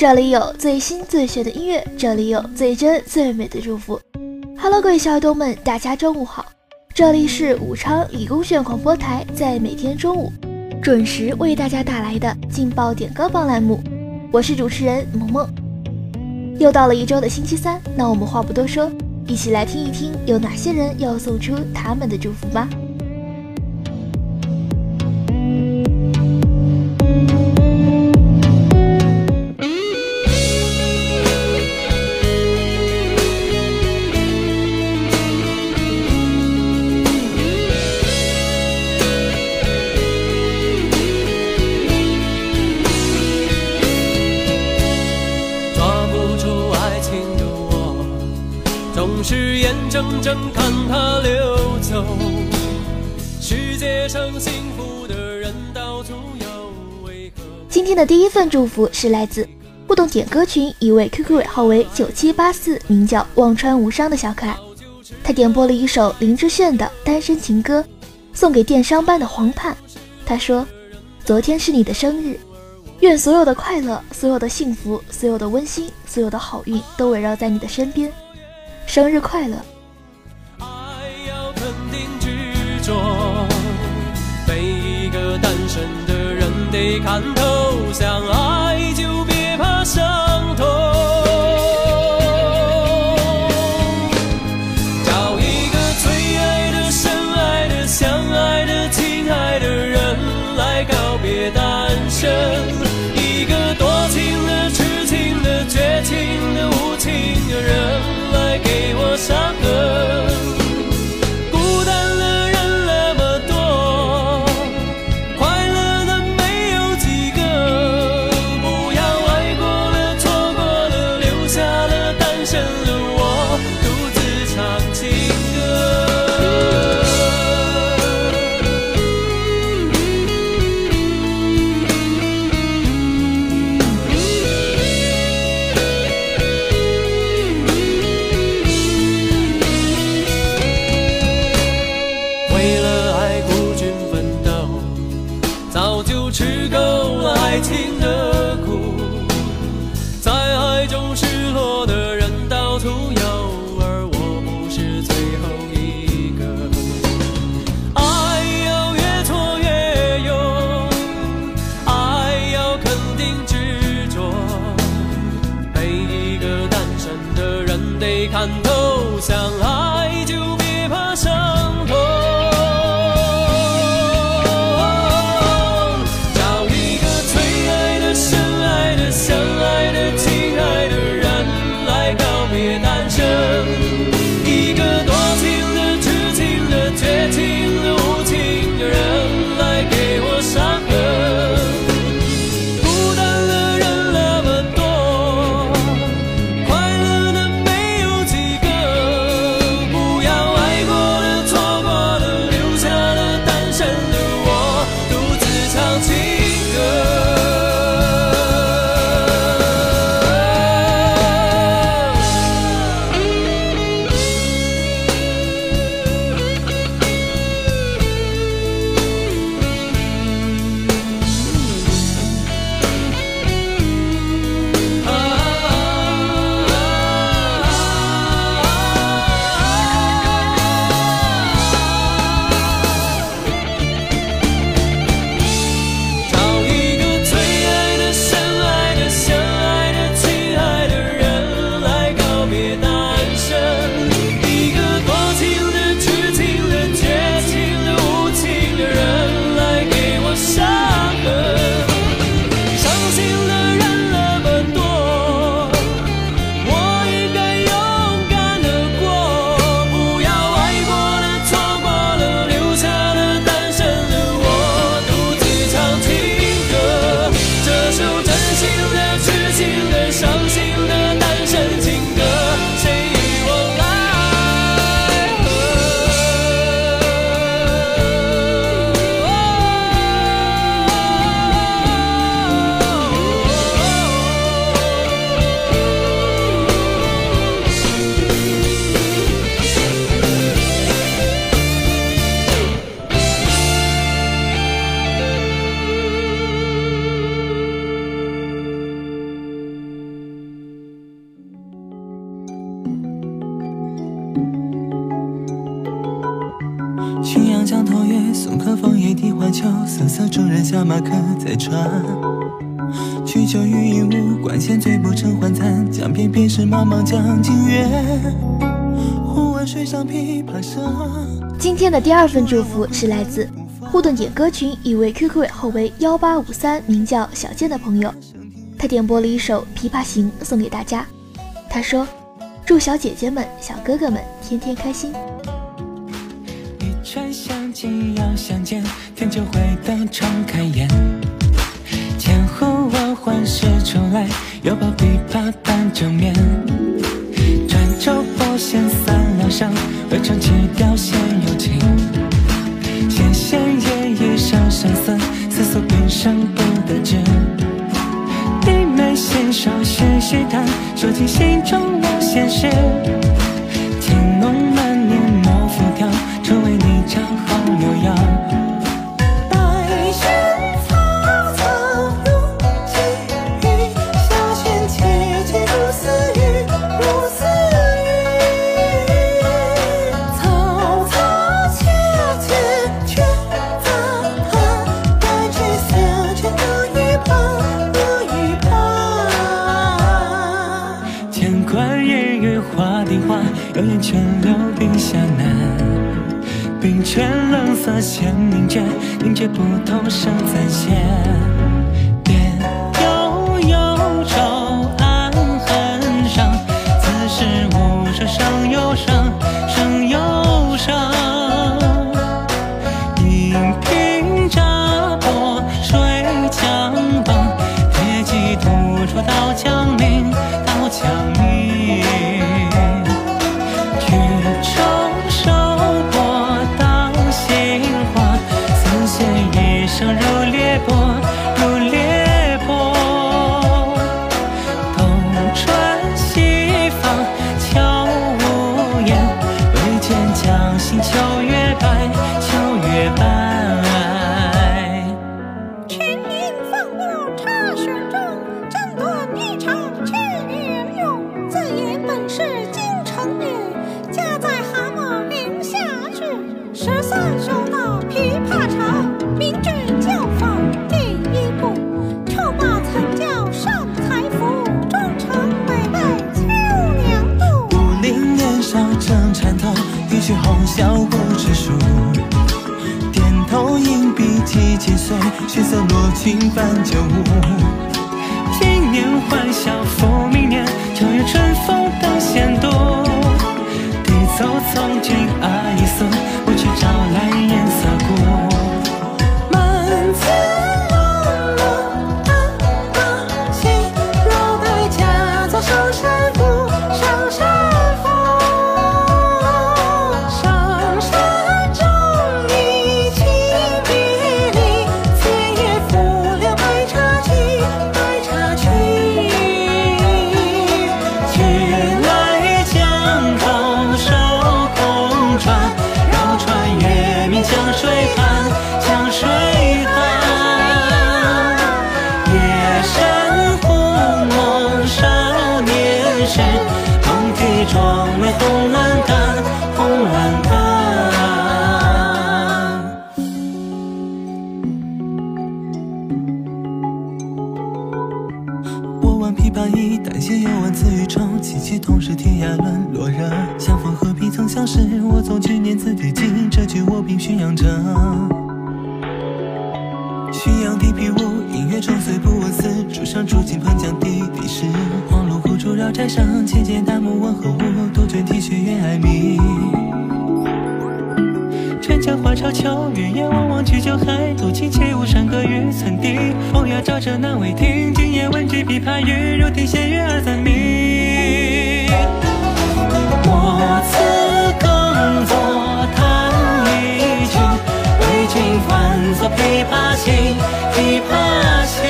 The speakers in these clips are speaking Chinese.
这里有最新最炫的音乐，这里有最真最美的祝福。Hello，各位小耳朵们，大家中午好！这里是武昌理工学院广播台，在每天中午准时为大家带来的劲爆点歌榜栏目。我是主持人萌萌。又到了一周的星期三，那我们话不多说，一起来听一听有哪些人要送出他们的祝福吧。世界上幸福的人到处有为何今天的第一份祝福是来自互动点歌群一位 QQ 尾号为九七八四，名叫忘川无伤的小可爱。他点播了一首林志炫的《单身情歌》，送给电商班的黄盼。他说：“昨天是你的生日，愿所有的快乐、所有的幸福、所有的温馨、所有的好运都围绕在你的身边。生日快乐！”真的人得看透，相看透相爱。夕阳江头月，送客枫叶荻花秋，瑟瑟众人下马客在船。曲酒欲饮无管弦，醉不成欢惨。江边便是茫茫江浸月，忽闻水上琵琶声。今天的第二份祝福是来自互动点歌群一位 QQ 尾号为幺八五三，名叫小健的朋友，他点播了一首《琵琶行》送给大家。他说：“祝小姐姐们、小哥哥们天天开心。”一串相见要相见，天就会得重开颜。千呼万唤始出来，又抱琵琶半遮面。转轴拨弦三两声，未成曲调先有情。弦弦夜夜声声思，思索平生不得志。低眉信手续续弹，说尽心中无限事。画地画，有眼泉流冰下难。冰泉冷涩弦凝绝，凝绝不透声暂歇。千岁，血色落尽伴旧物。今年欢笑复明年，九月春风等闲度。地走从军阿依寺，我去招来丹心有万次雨愁，凄凄同是天涯沦落人。相逢何必曾相识？我从去年辞帝京，谪居卧病浔阳城。浔阳地僻无音乐，终岁不闻丝竹声。住近湓江地低湿，黄芦苦竹绕宅生。其间旦暮闻何物？杜鹃啼血猿哀鸣。春江花朝秋月夜，望望去酒海，独骑且无山歌与村笛。风雅照着南未听，今夜闻句琵琶语，如听仙乐二三鸣。我此更作弹一曲，为君翻作琵琶行，琵琶行。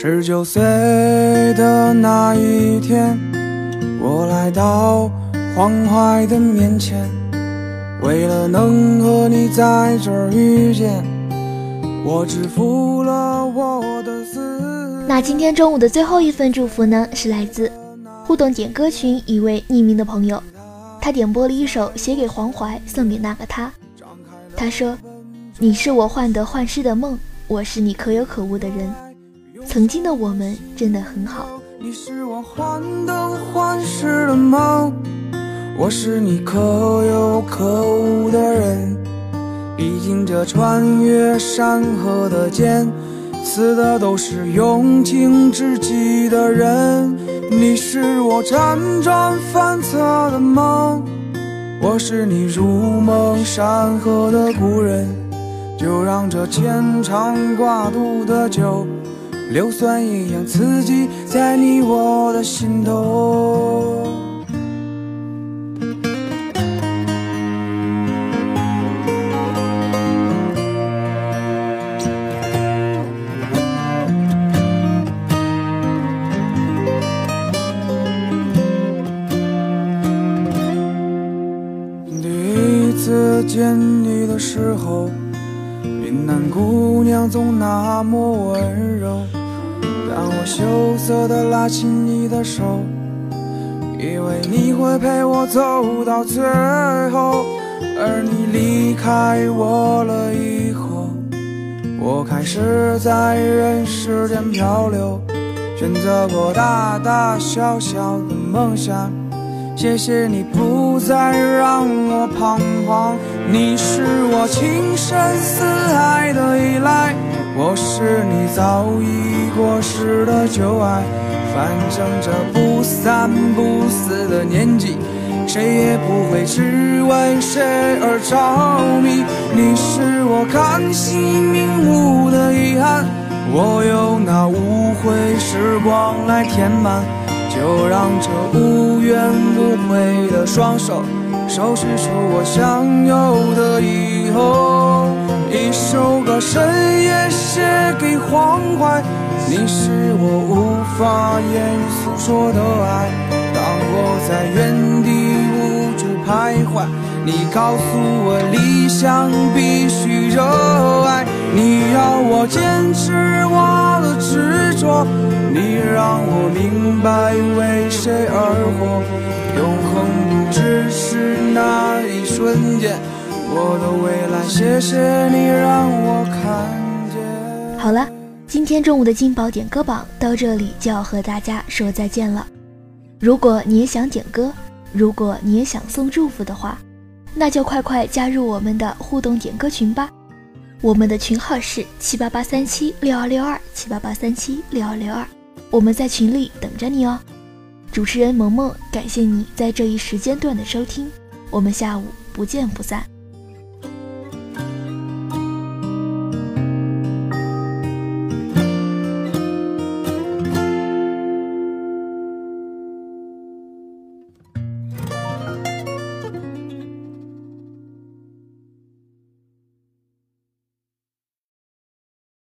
十九岁的那一天，我来到黄淮的面前，为了能和你在这儿遇见，我只付了我的思。那今天中午的最后一份祝福呢，是来自互动点歌群一位匿名的朋友，他点播了一首写给黄淮，送给那个他。他说：“你是我患得患失的梦，我是你可有可无的人。曾经的我们真的很好。你是我患得患失的梦，我是你可有可无的人。毕竟这穿越山河的剑，死的都是用情至极的人。你是我辗转反侧的梦，我是你如梦山河的故人。就让这牵肠挂肚的酒。硫酸一样刺激在你我的心头。第一次见你的时候，云南姑娘总那么温柔。当我羞涩地拉起你的手，以为你会陪我走到最后，而你离开我了以后，我开始在人世间漂流，选择过大大小小的梦想。谢谢你不再让我彷徨，你是我情深似海的依赖。我是你早已过时的旧爱，反正这不三不四的年纪，谁也不会只为谁而着迷。你是我看戏瞑目的遗憾，我用那无悔时光来填满，就让这无怨无悔的双手，收拾出我想有的以后。一首歌深夜写给黄淮，你是我无法言诉说的爱。当我在原地无助徘徊，你告诉我理想必须热爱。你要我坚持我的执着，你让我明白为谁而活。永恒不只是那一瞬间。我的未来，谢谢你让我看见。好了，今天中午的金宝点歌榜到这里就要和大家说再见了。如果你也想点歌，如果你也想送祝福的话，那就快快加入我们的互动点歌群吧。我们的群号是七八八三七六二六二七八八三七六二六二，我们在群里等着你哦。主持人萌萌，感谢你在这一时间段的收听，我们下午不见不散。